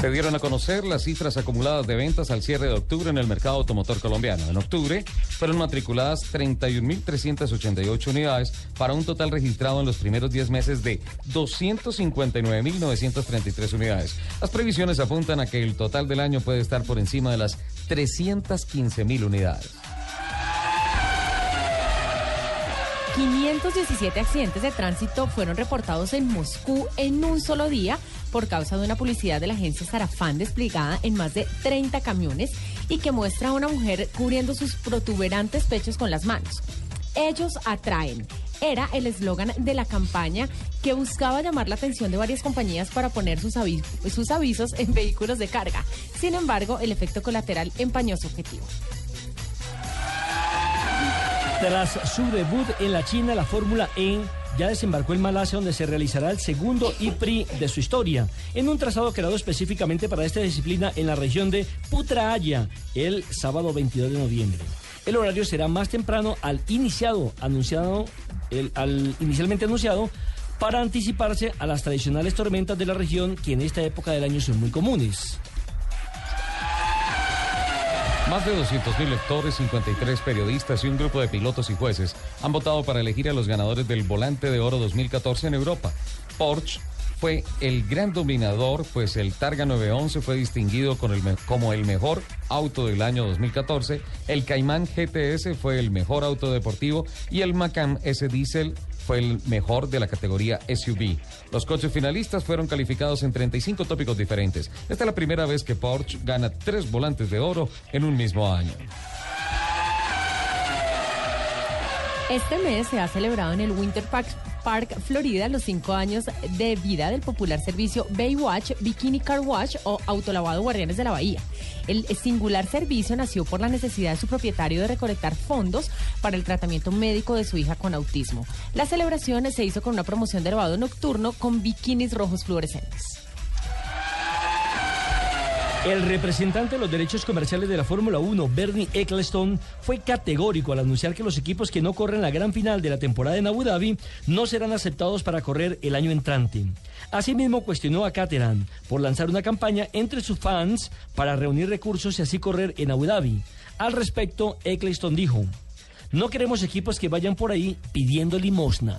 Se dieron a conocer las cifras acumuladas de ventas al cierre de octubre en el mercado automotor colombiano. En octubre fueron matriculadas 31.388 unidades para un total registrado en los primeros 10 meses de 259.933 unidades. Las previsiones apuntan a que el total del año puede estar por encima de las 315.000 unidades. 517 accidentes de tránsito fueron reportados en Moscú en un solo día por causa de una publicidad de la agencia Sarafán desplegada en más de 30 camiones y que muestra a una mujer cubriendo sus protuberantes pechos con las manos. Ellos atraen. Era el eslogan de la campaña que buscaba llamar la atención de varias compañías para poner sus, sus avisos en vehículos de carga. Sin embargo, el efecto colateral empañó su objetivo. Tras su debut en la China, la Fórmula E ya desembarcó en Malasia, donde se realizará el segundo IPRI de su historia, en un trazado creado específicamente para esta disciplina en la región de Putrajaya, el sábado 22 de noviembre. El horario será más temprano al iniciado, anunciado, al inicialmente anunciado, para anticiparse a las tradicionales tormentas de la región, que en esta época del año son muy comunes. Más de 200.000 lectores, 53 periodistas y un grupo de pilotos y jueces han votado para elegir a los ganadores del Volante de Oro 2014 en Europa. Porsche fue el gran dominador, pues el Targa 911 fue distinguido con el como el mejor auto del año 2014, el Cayman GTS fue el mejor auto deportivo y el Macan S Diesel fue el mejor de la categoría SUV. Los coches finalistas fueron calificados en 35 tópicos diferentes. Esta es la primera vez que Porsche gana tres volantes de oro en un mismo año. Este mes se ha celebrado en el Winter Park, Park, Florida, los cinco años de vida del popular servicio Baywatch, Bikini Car Wash o Autolavado Guardianes de la Bahía. El singular servicio nació por la necesidad de su propietario de recolectar fondos para el tratamiento médico de su hija con autismo. La celebración se hizo con una promoción de lavado nocturno con bikinis rojos fluorescentes. El representante de los derechos comerciales de la Fórmula 1, Bernie Ecclestone, fue categórico al anunciar que los equipos que no corren la gran final de la temporada en Abu Dhabi no serán aceptados para correr el año entrante. Asimismo, cuestionó a Caterham por lanzar una campaña entre sus fans para reunir recursos y así correr en Abu Dhabi. Al respecto, Ecclestone dijo, no queremos equipos que vayan por ahí pidiendo limosna.